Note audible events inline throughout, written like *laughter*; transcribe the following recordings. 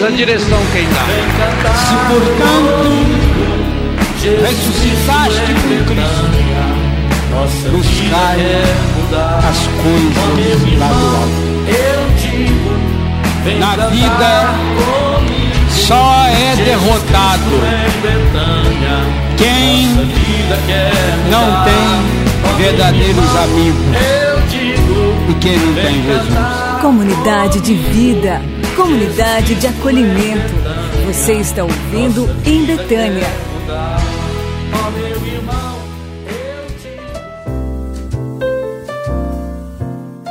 mas a direção quem dá. Se portanto ressuscitaste com Cristo, buscai as coisas lá do alto. Na vida só é derrotado. quem não tem verdadeiros amigos e quem não tem Jesus. Comunidade de vida, comunidade de acolhimento. Você está ouvindo em Betânia.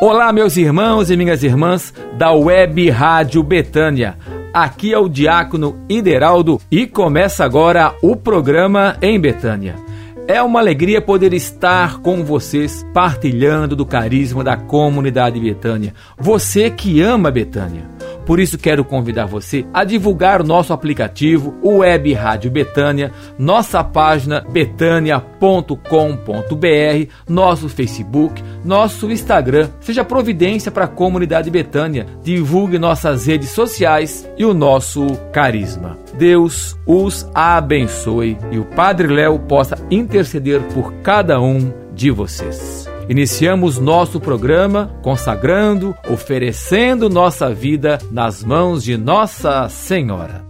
Olá, meus irmãos e minhas irmãs da Web Rádio Betânia. Aqui é o Diácono Ideraldo e começa agora o programa em Betânia. É uma alegria poder estar com vocês partilhando do carisma da comunidade Betânia. Você que ama Betânia. Por isso quero convidar você a divulgar o nosso aplicativo, o Web Rádio Betânia, nossa página betânia.com.br, nosso Facebook, nosso Instagram. Seja providência para a comunidade Betânia. Divulgue nossas redes sociais e o nosso carisma. Deus os abençoe e o Padre Léo possa interceder por cada um de vocês. Iniciamos nosso programa consagrando, oferecendo nossa vida nas mãos de Nossa Senhora.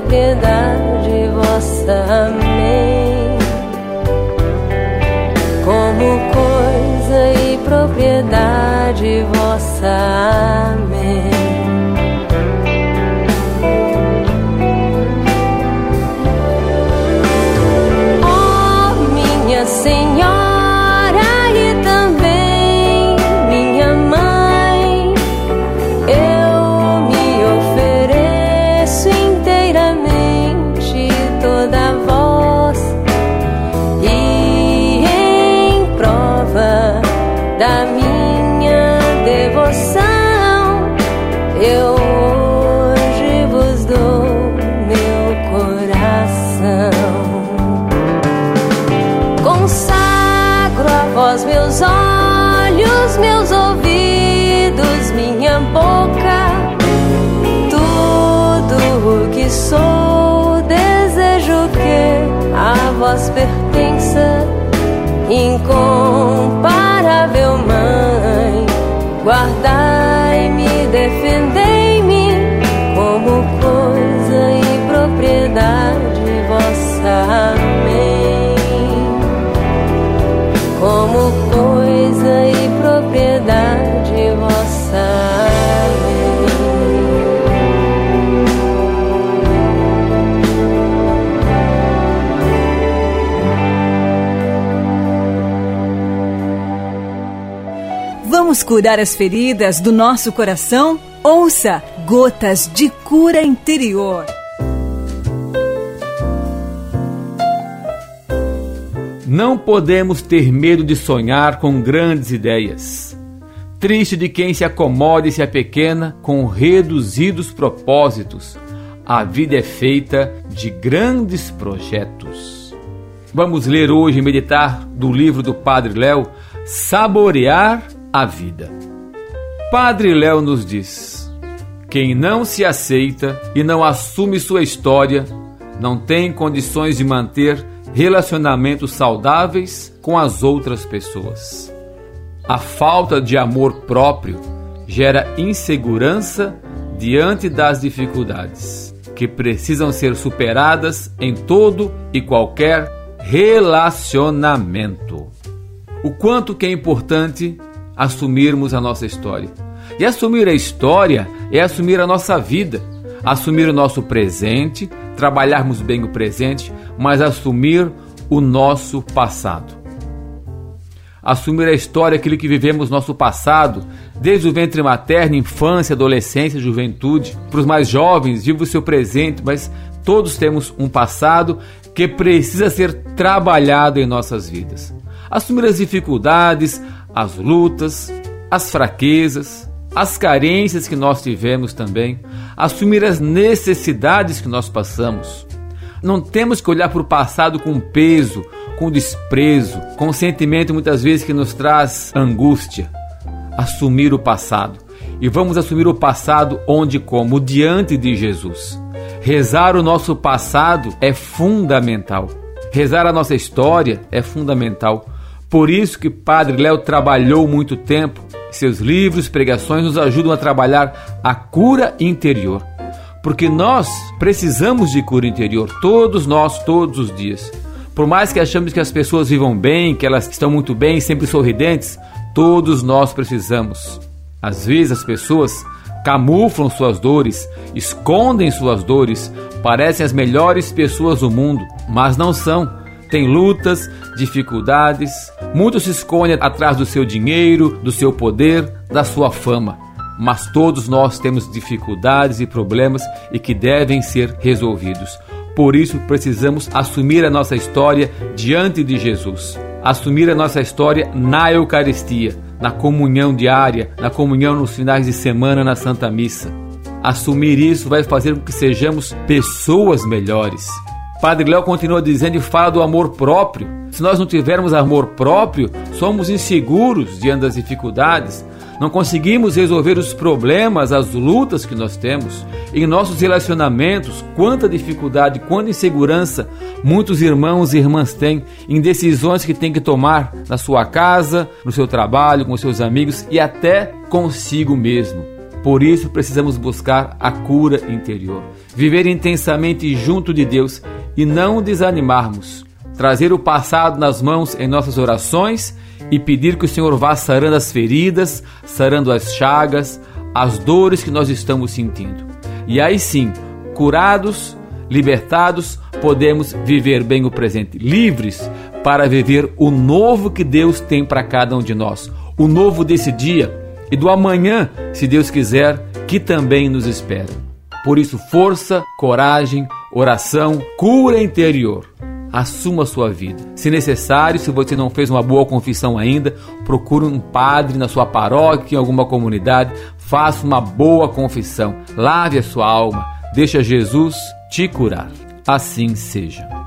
Propriedade vossa. Amém. Como coisa e propriedade vossa. Amém. Vamos curar as feridas do nosso coração? Ouça Gotas de Cura Interior. Não podemos ter medo de sonhar com grandes ideias. Triste de quem se acomoda e se apequena com reduzidos propósitos. A vida é feita de grandes projetos. Vamos ler hoje e meditar do livro do Padre Léo, Saborear a vida. Padre Léo nos diz: Quem não se aceita e não assume sua história não tem condições de manter relacionamentos saudáveis com as outras pessoas. A falta de amor próprio gera insegurança diante das dificuldades, que precisam ser superadas em todo e qualquer relacionamento. O quanto que é importante assumirmos a nossa história. E assumir a história é assumir a nossa vida, assumir o nosso presente, trabalharmos bem o presente, mas assumir o nosso passado. Assumir a história, aquilo que vivemos nosso passado, desde o ventre materno, infância, adolescência, juventude. Para os mais jovens, viva o seu presente, mas todos temos um passado que precisa ser trabalhado em nossas vidas. Assumir as dificuldades, as lutas, as fraquezas, as carências que nós tivemos também, assumir as necessidades que nós passamos. Não temos que olhar para o passado com peso, com desprezo, com um sentimento muitas vezes que nos traz angústia. Assumir o passado. E vamos assumir o passado onde como? Diante de Jesus. Rezar o nosso passado é fundamental. Rezar a nossa história é fundamental. Por isso que Padre Léo trabalhou muito tempo. Seus livros, pregações nos ajudam a trabalhar a cura interior. Porque nós precisamos de cura interior, todos nós, todos os dias. Por mais que achamos que as pessoas vivam bem, que elas estão muito bem, sempre sorridentes, todos nós precisamos. Às vezes as pessoas camuflam suas dores, escondem suas dores, parecem as melhores pessoas do mundo, mas não são. Tem lutas, dificuldades, muitos se escondem atrás do seu dinheiro, do seu poder, da sua fama. Mas todos nós temos dificuldades e problemas e que devem ser resolvidos. Por isso precisamos assumir a nossa história diante de Jesus. Assumir a nossa história na Eucaristia, na comunhão diária, na comunhão nos finais de semana na Santa Missa. Assumir isso vai fazer com que sejamos pessoas melhores. Padre Léo continua dizendo e fala do amor próprio. Se nós não tivermos amor próprio, somos inseguros diante das dificuldades, não conseguimos resolver os problemas, as lutas que nós temos. Em nossos relacionamentos, quanta dificuldade, quanta insegurança muitos irmãos e irmãs têm em decisões que têm que tomar na sua casa, no seu trabalho, com seus amigos e até consigo mesmo. Por isso precisamos buscar a cura interior, viver intensamente junto de Deus e não desanimarmos. Trazer o passado nas mãos em nossas orações e pedir que o Senhor vá sarando as feridas, sarando as chagas, as dores que nós estamos sentindo. E aí sim, curados, libertados, podemos viver bem o presente, livres para viver o novo que Deus tem para cada um de nós, o novo desse dia e do amanhã, se Deus quiser, que também nos espera. Por isso, força, coragem, oração, cura interior assuma a sua vida. Se necessário, se você não fez uma boa confissão ainda, procure um padre na sua paróquia, em alguma comunidade, faça uma boa confissão, lave a sua alma, deixa Jesus te curar. Assim seja.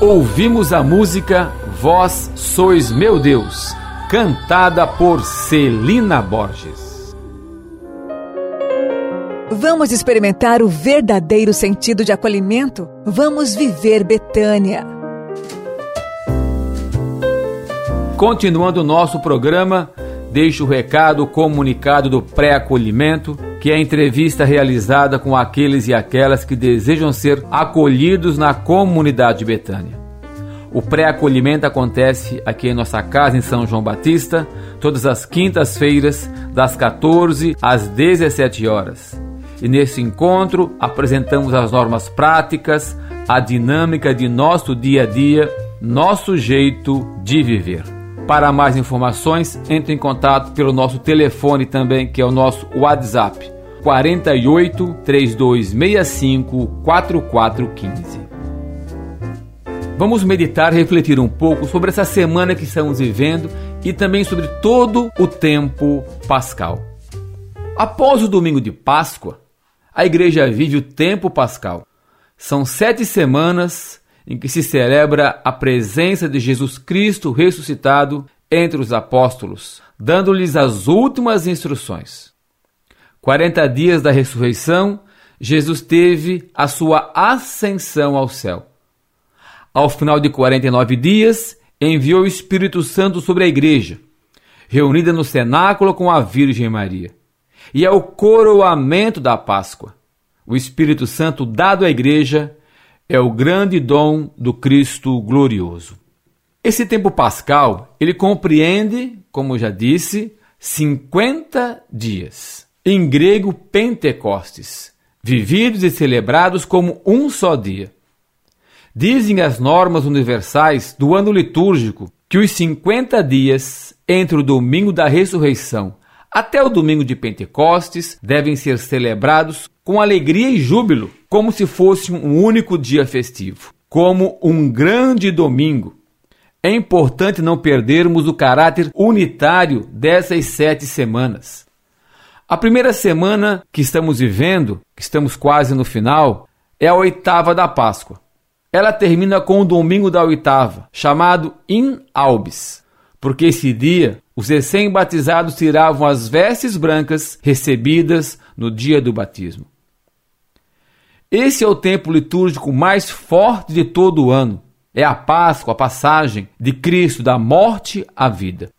Ouvimos a música Vós Sois Meu Deus, cantada por Celina Borges. Vamos experimentar o verdadeiro sentido de acolhimento? Vamos viver Betânia. Continuando o nosso programa, deixo o recado comunicado do pré-acolhimento que é a entrevista realizada com aqueles e aquelas que desejam ser acolhidos na comunidade de Betânia. O pré-acolhimento acontece aqui em nossa casa em São João Batista, todas as quintas-feiras, das 14 às 17 horas. E nesse encontro apresentamos as normas práticas, a dinâmica de nosso dia a dia, nosso jeito de viver. Para mais informações, entre em contato pelo nosso telefone também, que é o nosso WhatsApp 48 3265 4415. Vamos meditar refletir um pouco sobre essa semana que estamos vivendo e também sobre todo o tempo pascal. Após o domingo de Páscoa, a igreja vive o tempo pascal. São sete semanas em que se celebra a presença de Jesus Cristo ressuscitado entre os apóstolos, dando-lhes as últimas instruções. 40 dias da ressurreição, Jesus teve a sua ascensão ao céu. Ao final de 49 dias, enviou o Espírito Santo sobre a igreja, reunida no cenáculo com a Virgem Maria. E é o coroamento da Páscoa. O Espírito Santo dado à igreja é o grande dom do Cristo glorioso. Esse tempo pascal, ele compreende, como já disse, 50 dias em grego Pentecostes, vividos e celebrados como um só dia. Dizem as normas universais do ano litúrgico que os 50 dias entre o domingo da ressurreição até o domingo de Pentecostes devem ser celebrados com alegria e júbilo, como se fosse um único dia festivo, como um grande domingo. É importante não perdermos o caráter unitário dessas sete semanas. A primeira semana que estamos vivendo, que estamos quase no final, é a oitava da Páscoa. Ela termina com o domingo da oitava, chamado In Albis, porque esse dia os recém-batizados tiravam as vestes brancas recebidas no dia do batismo. Esse é o tempo litúrgico mais forte de todo o ano. É a Páscoa, a passagem de Cristo da morte à vida,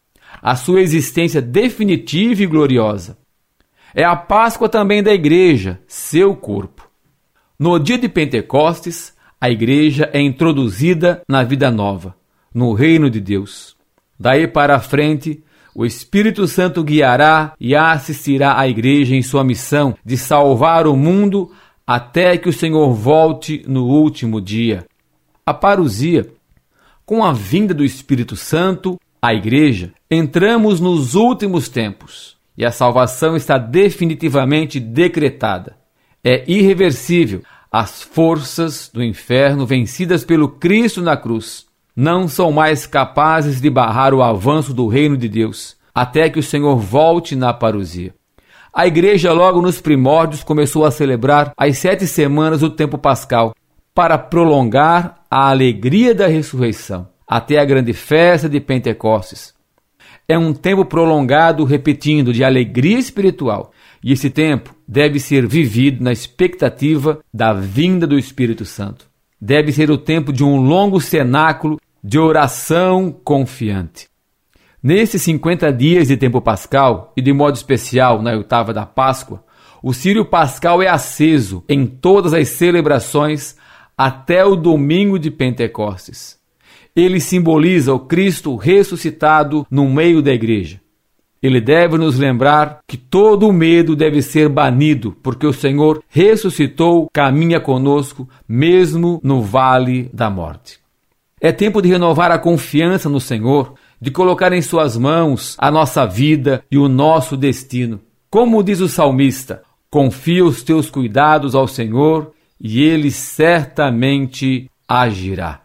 a sua existência definitiva e gloriosa. É a Páscoa também da igreja, seu corpo. No dia de Pentecostes, a igreja é introduzida na vida nova, no reino de Deus. Daí para frente, o Espírito Santo guiará e assistirá a igreja em sua missão de salvar o mundo até que o Senhor volte no último dia. A parousia. Com a vinda do Espírito Santo, a igreja, entramos nos últimos tempos e a salvação está definitivamente decretada. É irreversível. As forças do inferno, vencidas pelo Cristo na cruz, não são mais capazes de barrar o avanço do reino de Deus, até que o Senhor volte na parousia. A igreja, logo nos primórdios, começou a celebrar as sete semanas do tempo pascal, para prolongar a alegria da ressurreição, até a grande festa de Pentecostes. É um tempo prolongado, repetindo, de alegria espiritual, e esse tempo deve ser vivido na expectativa da vinda do Espírito Santo. Deve ser o tempo de um longo cenáculo de oração confiante. Nesses 50 dias de tempo pascal, e de modo especial na oitava da Páscoa, o Sírio Pascal é aceso em todas as celebrações até o domingo de Pentecostes. Ele simboliza o Cristo ressuscitado no meio da igreja. Ele deve nos lembrar que todo o medo deve ser banido, porque o Senhor ressuscitou, caminha conosco, mesmo no vale da morte. É tempo de renovar a confiança no Senhor, de colocar em Suas mãos a nossa vida e o nosso destino. Como diz o salmista: confia os teus cuidados ao Senhor e Ele certamente agirá.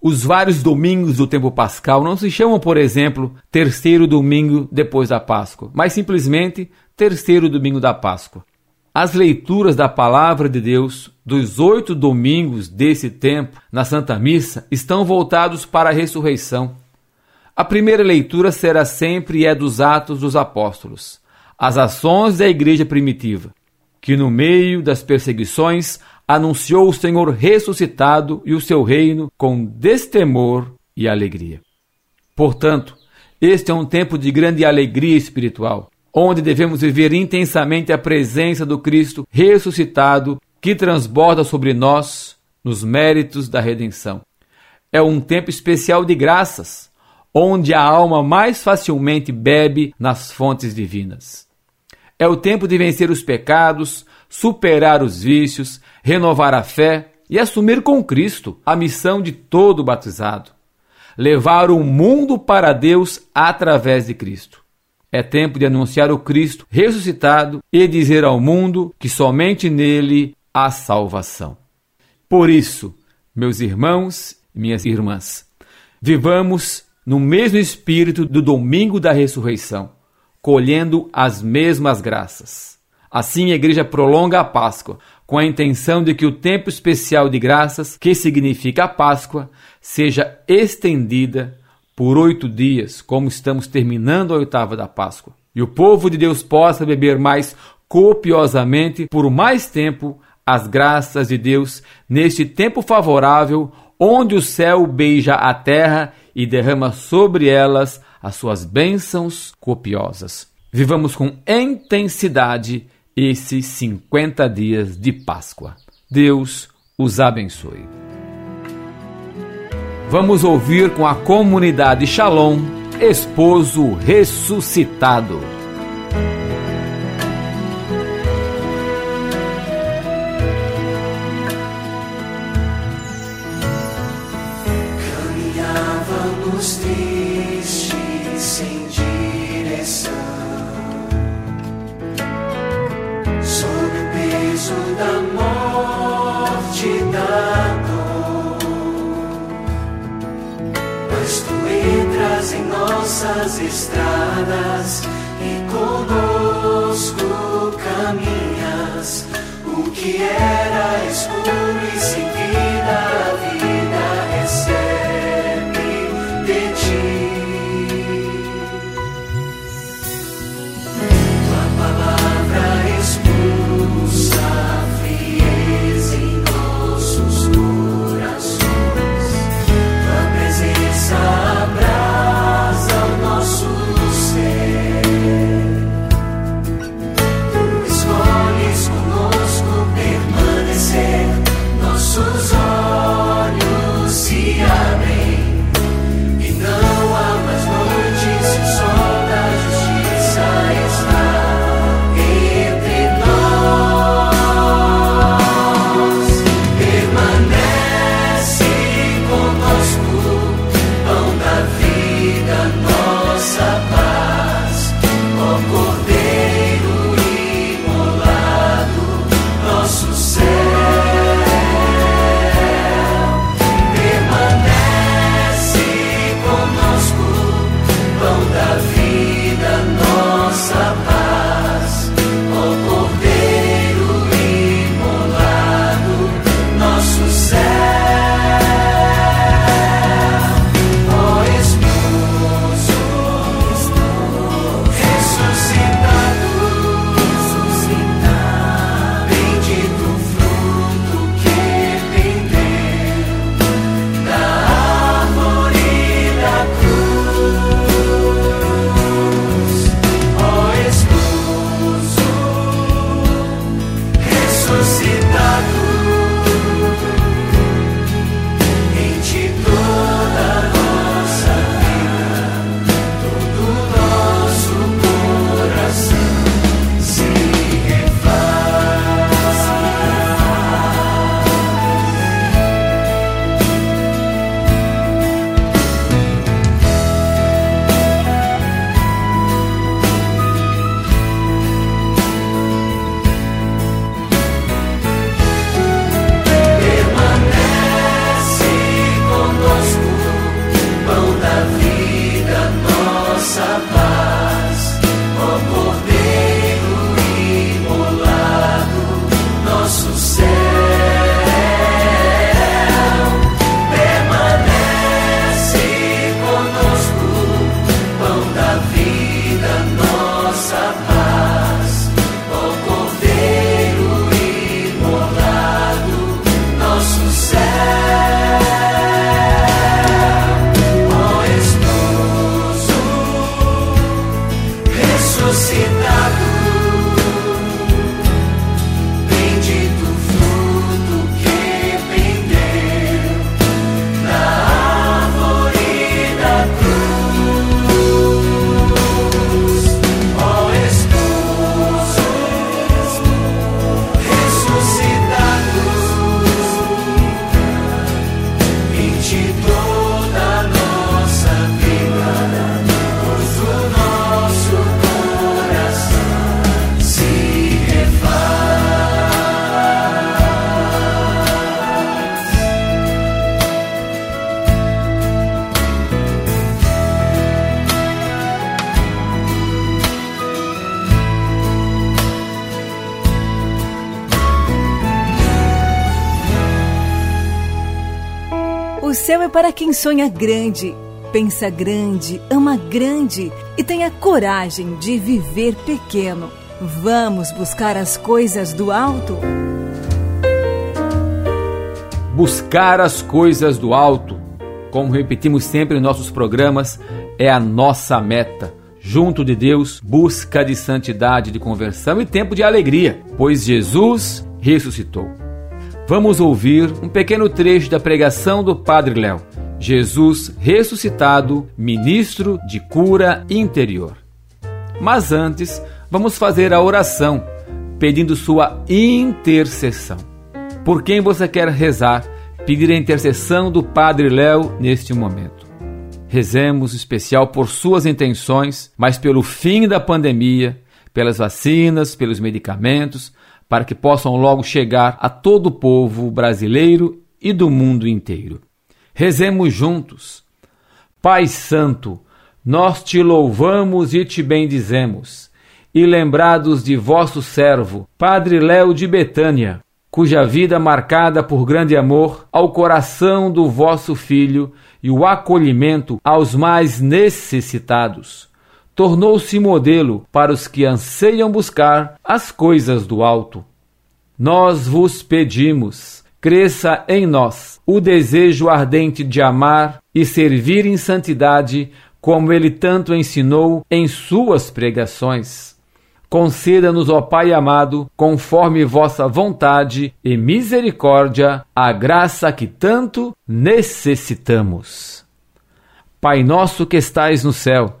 Os vários domingos do tempo pascal não se chamam, por exemplo, terceiro domingo depois da Páscoa, mas simplesmente terceiro domingo da Páscoa. As leituras da palavra de Deus dos oito domingos desse tempo na Santa Missa estão voltados para a ressurreição. A primeira leitura será sempre e é dos Atos dos Apóstolos, as ações da igreja primitiva, que no meio das perseguições anunciou o Senhor ressuscitado e o seu reino com destemor e alegria. Portanto, este é um tempo de grande alegria espiritual, onde devemos viver intensamente a presença do Cristo ressuscitado que transborda sobre nós nos méritos da redenção. É um tempo especial de graças, onde a alma mais facilmente bebe nas fontes divinas. É o tempo de vencer os pecados, superar os vícios, renovar a fé e assumir com Cristo a missão de todo batizado. Levar o mundo para Deus através de Cristo. É tempo de anunciar o Cristo ressuscitado e dizer ao mundo que somente nele há salvação. Por isso, meus irmãos e minhas irmãs, vivamos no mesmo espírito do domingo da ressurreição, colhendo as mesmas graças. Assim, a igreja prolonga a Páscoa, com a intenção de que o tempo especial de graças, que significa a Páscoa, seja estendida por oito dias, como estamos terminando a oitava da Páscoa, e o povo de Deus possa beber mais copiosamente por mais tempo as graças de Deus neste tempo favorável, onde o céu beija a terra e derrama sobre elas as suas bênçãos copiosas. Vivamos com intensidade esses 50 dias de Páscoa. Deus os abençoe. Vamos ouvir com a comunidade Shalom, esposo ressuscitado. Nossas estradas e conosco caminhas. O que era escuro e sem vida, Para quem sonha grande, pensa grande, ama grande e tem a coragem de viver pequeno. Vamos buscar as coisas do alto? Buscar as coisas do alto, como repetimos sempre em nossos programas, é a nossa meta. Junto de Deus, busca de santidade, de conversão e tempo de alegria, pois Jesus ressuscitou. Vamos ouvir um pequeno trecho da pregação do Padre Léo. Jesus ressuscitado, ministro de cura interior. Mas antes, vamos fazer a oração, pedindo sua intercessão. Por quem você quer rezar, pedir a intercessão do Padre Léo neste momento. Rezemos especial por suas intenções, mas pelo fim da pandemia, pelas vacinas, pelos medicamentos, para que possam logo chegar a todo o povo brasileiro e do mundo inteiro. Rezemos juntos. Pai Santo, nós te louvamos e te bendizemos, e lembrados de vosso servo, Padre Léo de Betânia, cuja vida marcada por grande amor ao coração do vosso Filho e o acolhimento aos mais necessitados, tornou-se modelo para os que anseiam buscar as coisas do alto. Nós vos pedimos, cresça em nós o desejo ardente de amar e servir em santidade, como ele tanto ensinou em suas pregações. Conceda-nos, ó Pai amado, conforme vossa vontade e misericórdia, a graça que tanto necessitamos. Pai nosso que estais no céu,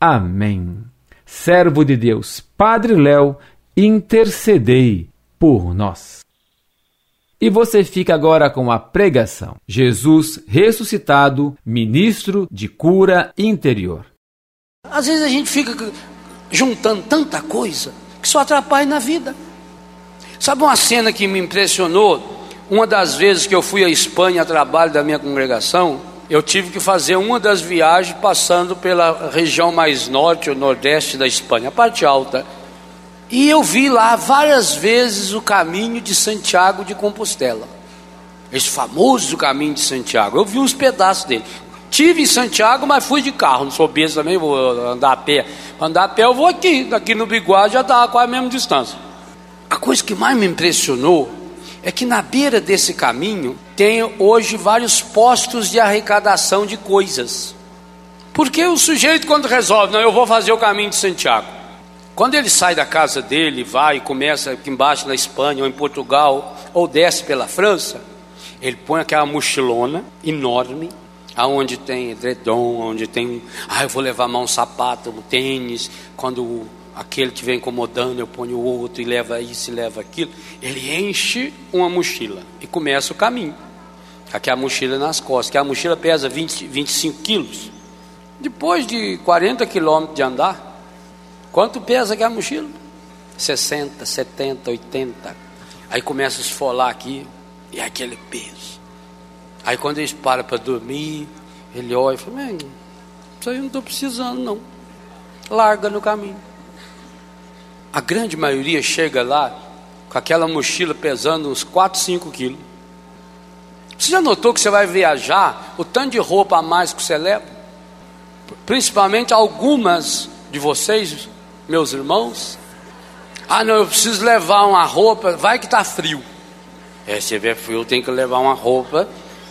Amém. Servo de Deus, Padre Léo, intercedei por nós. E você fica agora com a pregação. Jesus ressuscitado, ministro de cura interior. Às vezes a gente fica juntando tanta coisa que só atrapalha na vida. Sabe uma cena que me impressionou? Uma das vezes que eu fui à Espanha a trabalho da minha congregação, eu tive que fazer uma das viagens passando pela região mais norte ou nordeste da Espanha, a parte alta. E eu vi lá várias vezes o caminho de Santiago de Compostela. Esse famoso caminho de Santiago. Eu vi uns pedaços dele. Tive em Santiago, mas fui de carro. Não sou besta também, vou andar a pé. Andar a pé eu vou aqui. Daqui no Biguá já dá quase a mesma distância. A coisa que mais me impressionou é que na beira desse caminho tem hoje vários postos de arrecadação de coisas. Porque o sujeito, quando resolve, não, eu vou fazer o caminho de Santiago. Quando ele sai da casa dele, vai e começa aqui embaixo na Espanha ou em Portugal, ou desce pela França, ele põe aquela mochilona enorme, aonde tem edredom, onde tem, ah, eu vou levar mais um sapato, um tênis, quando aquele que vem incomodando, eu ponho o outro e leva isso e leva aquilo. Ele enche uma mochila e começa o caminho. Aqui a mochila nas costas, que a mochila pesa 20, 25 quilos. Depois de 40 quilômetros de andar, quanto pesa aqui a mochila? 60, 70, 80. Aí começa a esfolar aqui, e aquele peso. Aí quando eles param para dormir, ele olha e fala, Isso aí eu não estou precisando, não. Larga no caminho. A grande maioria chega lá com aquela mochila pesando uns 4, 5 quilos. Você já notou que você vai viajar, o tanto de roupa a mais que você leva? Principalmente algumas de vocês, meus irmãos. Ah, não, eu preciso levar uma roupa, vai que está frio. É, se tiver frio, eu tenho que levar uma roupa,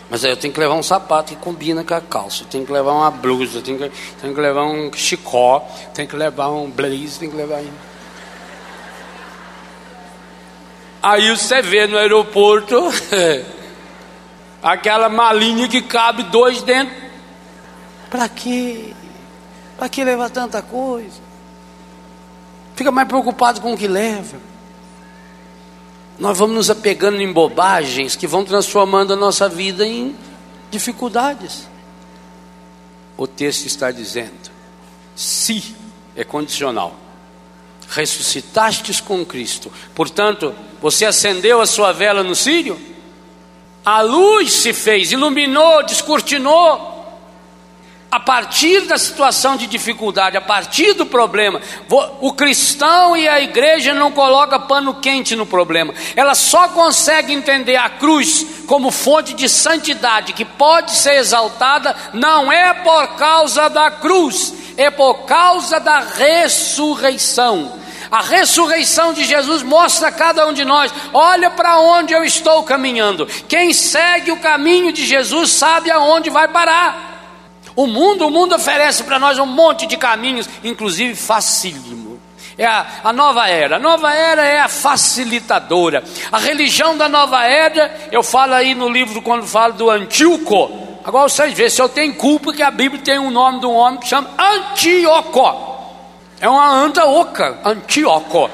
mas aí eu tenho que levar um sapato que combina com a calça. Eu tenho que levar uma blusa, eu tenho que, tenho que levar um chicó, tenho que levar um blazer, tenho que levar. Aí você vê no aeroporto *laughs* aquela malinha que cabe dois dentro. Para quê? Para que levar tanta coisa? Fica mais preocupado com o que leva. Nós vamos nos apegando em bobagens que vão transformando a nossa vida em dificuldades. O texto está dizendo: se é condicional. Ressuscitastes com Cristo. Portanto, você acendeu a sua vela no sírio? A luz se fez, iluminou, descortinou. A partir da situação de dificuldade, a partir do problema, o cristão e a igreja não coloca pano quente no problema. Ela só consegue entender a cruz como fonte de santidade que pode ser exaltada não é por causa da cruz, é por causa da ressurreição. A ressurreição de Jesus mostra a cada um de nós: olha para onde eu estou caminhando. Quem segue o caminho de Jesus sabe aonde vai parar. O mundo, o mundo oferece para nós um monte de caminhos, inclusive facílimo. É a, a, nova era. A nova era é a facilitadora. A religião da nova era, eu falo aí no livro quando falo do Antíoco. Agora vocês veem, se eu tenho culpa que a Bíblia tem um nome de um homem que chama Antíoco. É uma anta oca, Antíoco.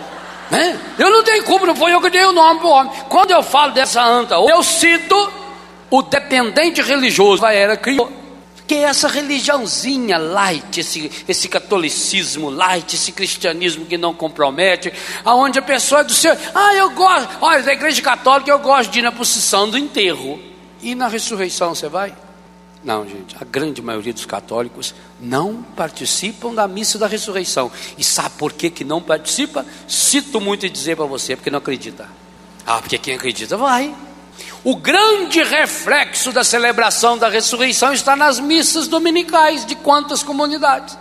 Né? Eu não tenho culpa, não foi eu que dei o nome para o homem. Quando eu falo dessa anta, eu cito o dependente religioso da era criou que é essa religiãozinha light, esse, esse catolicismo light, esse cristianismo que não compromete, aonde a pessoa é do seu, ah, eu gosto, olha, da igreja católica eu gosto de ir na procissão do enterro. E na ressurreição você vai? Não, gente, a grande maioria dos católicos não participam da missa da ressurreição. E sabe por que, que não participa? Cito muito dizer para você, porque não acredita. Ah, porque quem acredita vai. O grande reflexo da celebração da ressurreição está nas missas dominicais de quantas comunidades.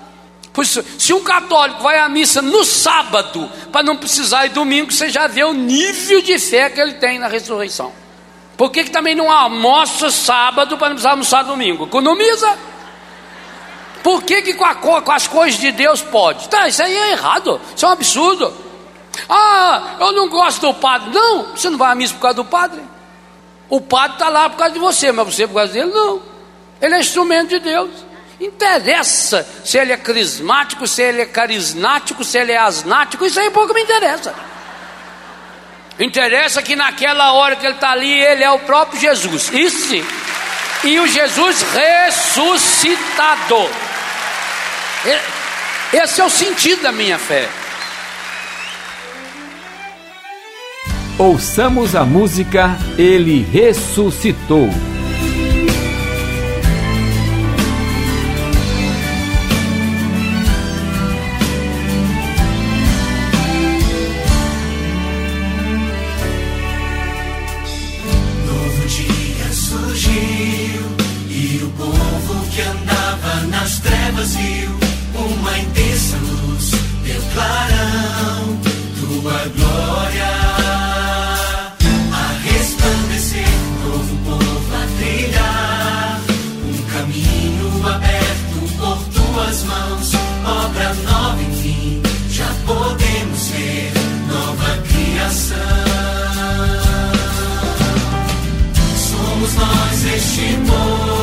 Pois se um católico vai à missa no sábado, para não precisar ir domingo, você já vê o nível de fé que ele tem na ressurreição. Por que, que também não almoça sábado para não precisar almoçar domingo? Economiza. Por que, que com, a, com as coisas de Deus pode? Tá, isso aí é errado, isso é um absurdo. Ah, eu não gosto do padre. Não, você não vai à missa por causa do padre. O padre está lá por causa de você, mas você por causa dele não. Ele é instrumento de Deus. Interessa se ele é carismático, se ele é carismático, se ele é asnático, isso aí pouco me interessa. Interessa que naquela hora que ele está ali, ele é o próprio Jesus. Isso sim. E o Jesus ressuscitado. Esse é o sentido da minha fé. Ouçamos a música Ele Ressuscitou. Viu uma intensa luz, teu clarão, tua glória a resplandecer, novo povo a trilhar, um caminho aberto por tuas mãos, obra nova enfim, já podemos ver nova criação. Somos nós este povo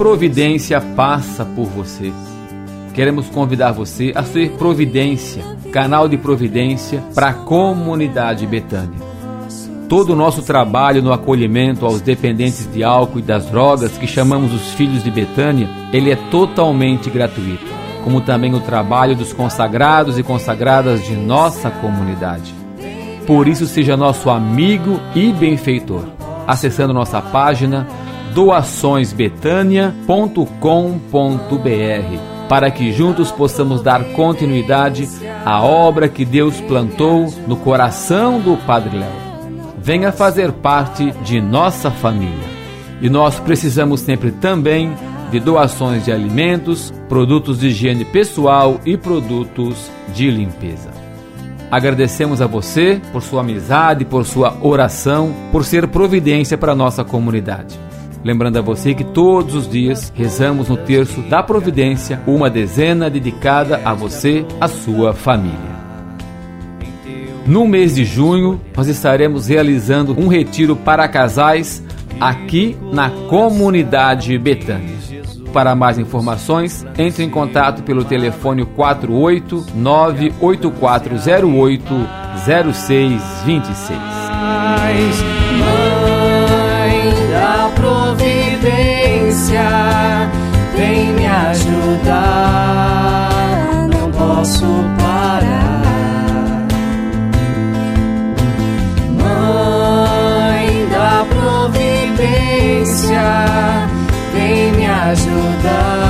providência passa por você. Queremos convidar você a ser providência, canal de providência para a comunidade Betânia. Todo o nosso trabalho no acolhimento aos dependentes de álcool e das drogas, que chamamos os filhos de Betânia, ele é totalmente gratuito, como também o trabalho dos consagrados e consagradas de nossa comunidade. Por isso, seja nosso amigo e benfeitor, acessando nossa página doaçõesbetânia.com.br para que juntos possamos dar continuidade à obra que Deus plantou no coração do Padre Léo. Venha fazer parte de nossa família. E nós precisamos sempre também de doações de alimentos, produtos de higiene pessoal e produtos de limpeza. Agradecemos a você por sua amizade, por sua oração, por ser providência para a nossa comunidade. Lembrando a você que todos os dias rezamos no terço da providência uma dezena dedicada a você, a sua família. No mês de junho, nós estaremos realizando um retiro para casais aqui na comunidade Betânia. Para mais informações, entre em contato pelo telefone 48 98408 0626. Ajudar. Não posso parar. Mãe da providência vem me ajudar.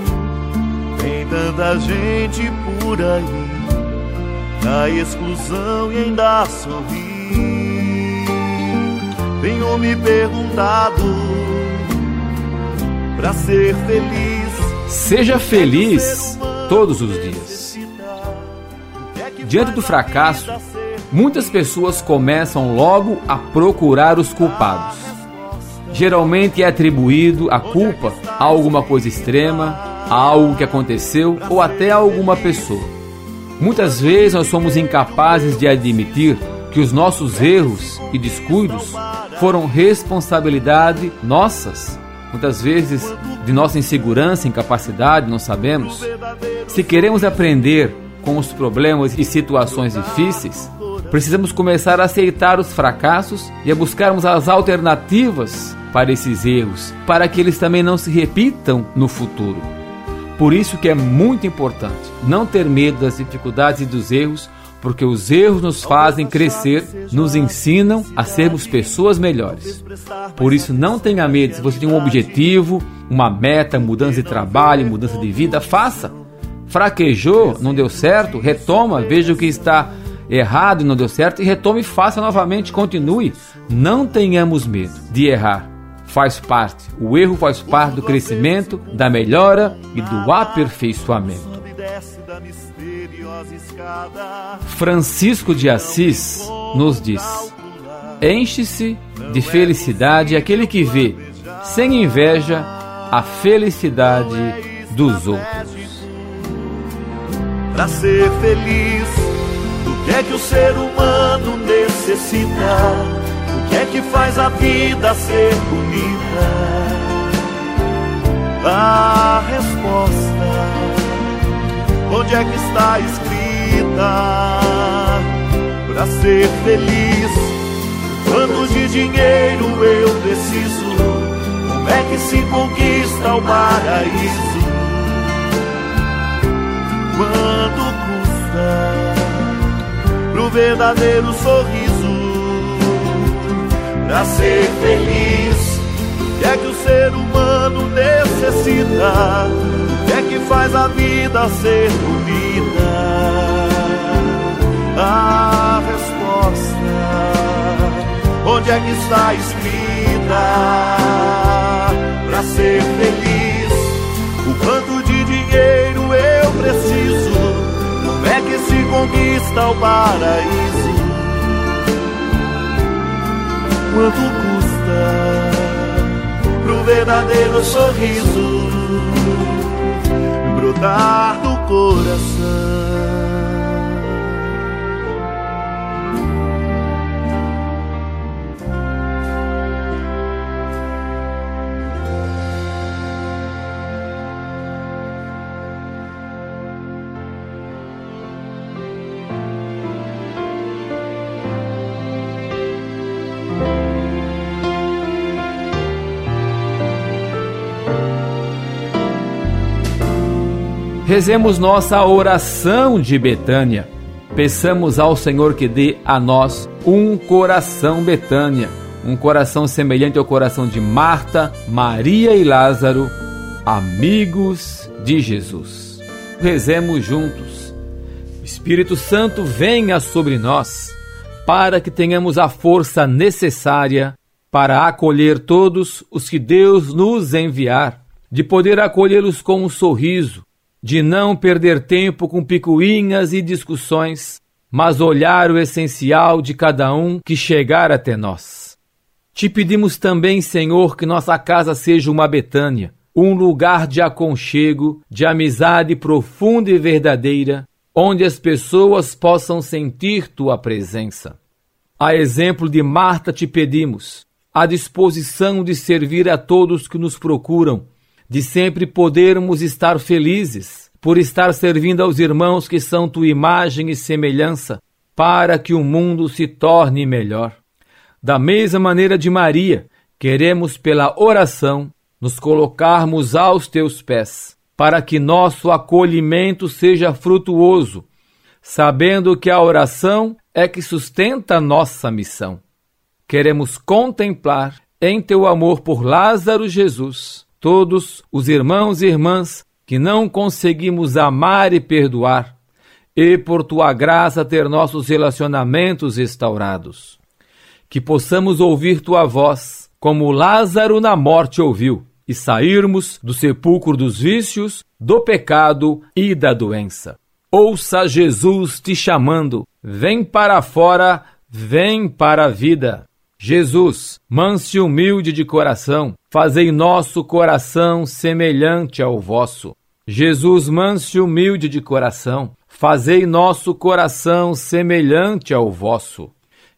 Tanta gente por aí na exclusão e ainda sorri. Tenho me perguntado pra ser feliz. Seja feliz todos os dias. Diante do fracasso, muitas pessoas começam logo a procurar os culpados. Geralmente é atribuído a culpa a alguma coisa extrema, a algo que aconteceu ou até a alguma pessoa. Muitas vezes nós somos incapazes de admitir que os nossos erros e descuidos foram responsabilidade nossas. Muitas vezes de nossa insegurança, incapacidade, não sabemos. Se queremos aprender com os problemas e situações difíceis, precisamos começar a aceitar os fracassos e a buscarmos as alternativas para esses erros, para que eles também não se repitam no futuro. Por isso que é muito importante não ter medo das dificuldades e dos erros, porque os erros nos fazem crescer, nos ensinam a sermos pessoas melhores. Por isso não tenha medo, se você tem um objetivo, uma meta, mudança de trabalho, mudança de vida, faça. Fraquejou, não deu certo, retoma, veja o que está errado e não deu certo e retome e faça novamente, continue. Não tenhamos medo de errar faz parte, o erro faz parte do crescimento, da melhora e do aperfeiçoamento. Francisco de Assis nos diz: Enche-se de felicidade aquele que vê, sem inveja, a felicidade dos outros. Para ser feliz, do que é que o ser humano necessita? É que faz a vida ser bonita? A resposta, onde é que está escrita? para ser feliz. Quanto de dinheiro eu preciso? Como é que se conquista o paraíso? Quanto custa pro verdadeiro sorriso? Pra ser feliz, o que é que o ser humano necessita? O que é que faz a vida ser bonita? A resposta, onde é que está escrita? Pra ser feliz, o quanto de dinheiro eu preciso? Como é que se conquista o paraíso? Quanto custa pro verdadeiro sorriso brotar do coração? Rezemos nossa oração de Betânia. Peçamos ao Senhor que dê a nós um coração Betânia, um coração semelhante ao coração de Marta, Maria e Lázaro, amigos de Jesus. Rezemos juntos. Espírito Santo, venha sobre nós, para que tenhamos a força necessária para acolher todos os que Deus nos enviar, de poder acolhê-los com um sorriso, de não perder tempo com picuinhas e discussões, mas olhar o essencial de cada um que chegar até nós. Te pedimos também, Senhor, que nossa casa seja uma Betânia, um lugar de aconchego, de amizade profunda e verdadeira, onde as pessoas possam sentir tua presença. A exemplo de Marta te pedimos a disposição de servir a todos que nos procuram, de sempre podermos estar felizes por estar servindo aos irmãos que são tua imagem e semelhança, para que o mundo se torne melhor. Da mesma maneira de Maria, queremos pela oração nos colocarmos aos teus pés, para que nosso acolhimento seja frutuoso, sabendo que a oração é que sustenta nossa missão. Queremos contemplar em teu amor por Lázaro Jesus todos os irmãos e irmãs que não conseguimos amar e perdoar, e por tua graça ter nossos relacionamentos restaurados. Que possamos ouvir tua voz, como Lázaro na morte ouviu, e sairmos do sepulcro dos vícios, do pecado e da doença. Ouça Jesus te chamando, vem para fora, vem para a vida. Jesus, manso e humilde de coração, fazei nosso coração semelhante ao vosso. Jesus, manso e humilde de coração, fazei nosso coração semelhante ao vosso.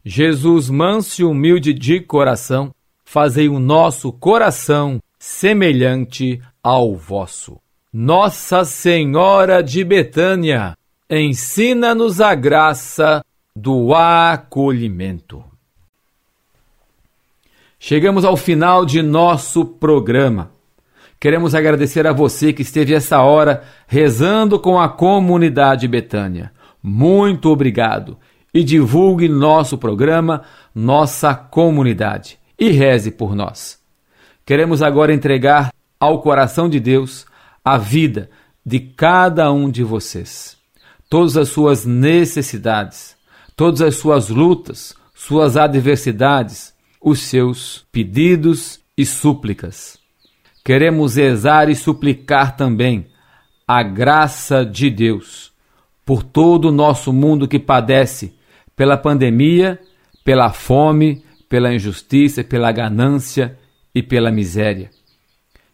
Jesus, manso e humilde de coração, fazei o nosso coração semelhante ao vosso. Nossa Senhora de Betânia, ensina-nos a graça do acolhimento. Chegamos ao final de nosso programa. Queremos agradecer a você que esteve essa hora rezando com a comunidade Betânia. Muito obrigado e divulgue nosso programa, nossa comunidade e reze por nós. Queremos agora entregar ao coração de Deus a vida de cada um de vocês, todas as suas necessidades, todas as suas lutas, suas adversidades os seus pedidos e súplicas. Queremos rezar e suplicar também a graça de Deus por todo o nosso mundo que padece pela pandemia, pela fome, pela injustiça, pela ganância e pela miséria.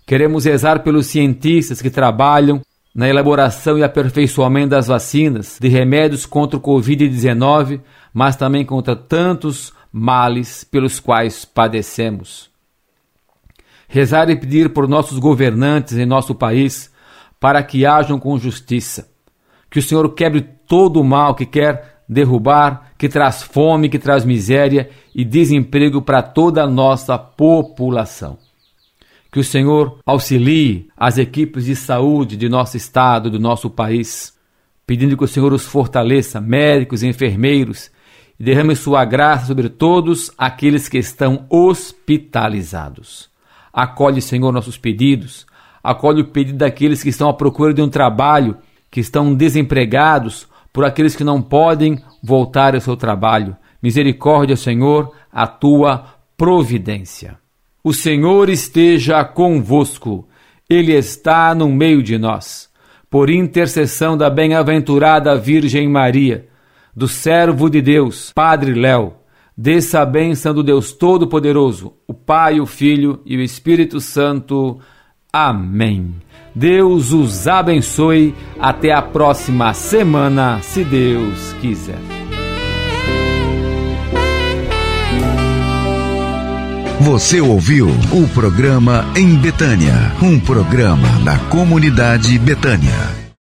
Queremos rezar pelos cientistas que trabalham na elaboração e aperfeiçoamento das vacinas, de remédios contra o Covid-19, mas também contra tantos males pelos quais padecemos. Rezar e pedir por nossos governantes em nosso país para que hajam com justiça, Que o Senhor quebre todo o mal que quer derrubar, que traz fome, que traz miséria e desemprego para toda a nossa população. Que o Senhor auxilie as equipes de saúde de nosso estado, do nosso país, pedindo que o Senhor os fortaleça, médicos, enfermeiros, e derrame sua graça sobre todos aqueles que estão hospitalizados. Acolhe, Senhor, nossos pedidos, acolhe o pedido daqueles que estão à procura de um trabalho, que estão desempregados, por aqueles que não podem voltar ao seu trabalho. Misericórdia, Senhor, a tua providência. O Senhor esteja convosco, Ele está no meio de nós. Por intercessão da bem-aventurada Virgem Maria, do servo de Deus, Padre Léo, desça a bênção do Deus Todo-Poderoso, o Pai, o Filho e o Espírito Santo. Amém. Deus os abençoe. Até a próxima semana, se Deus quiser. Você ouviu o programa Em Betânia, um programa da comunidade Betânia.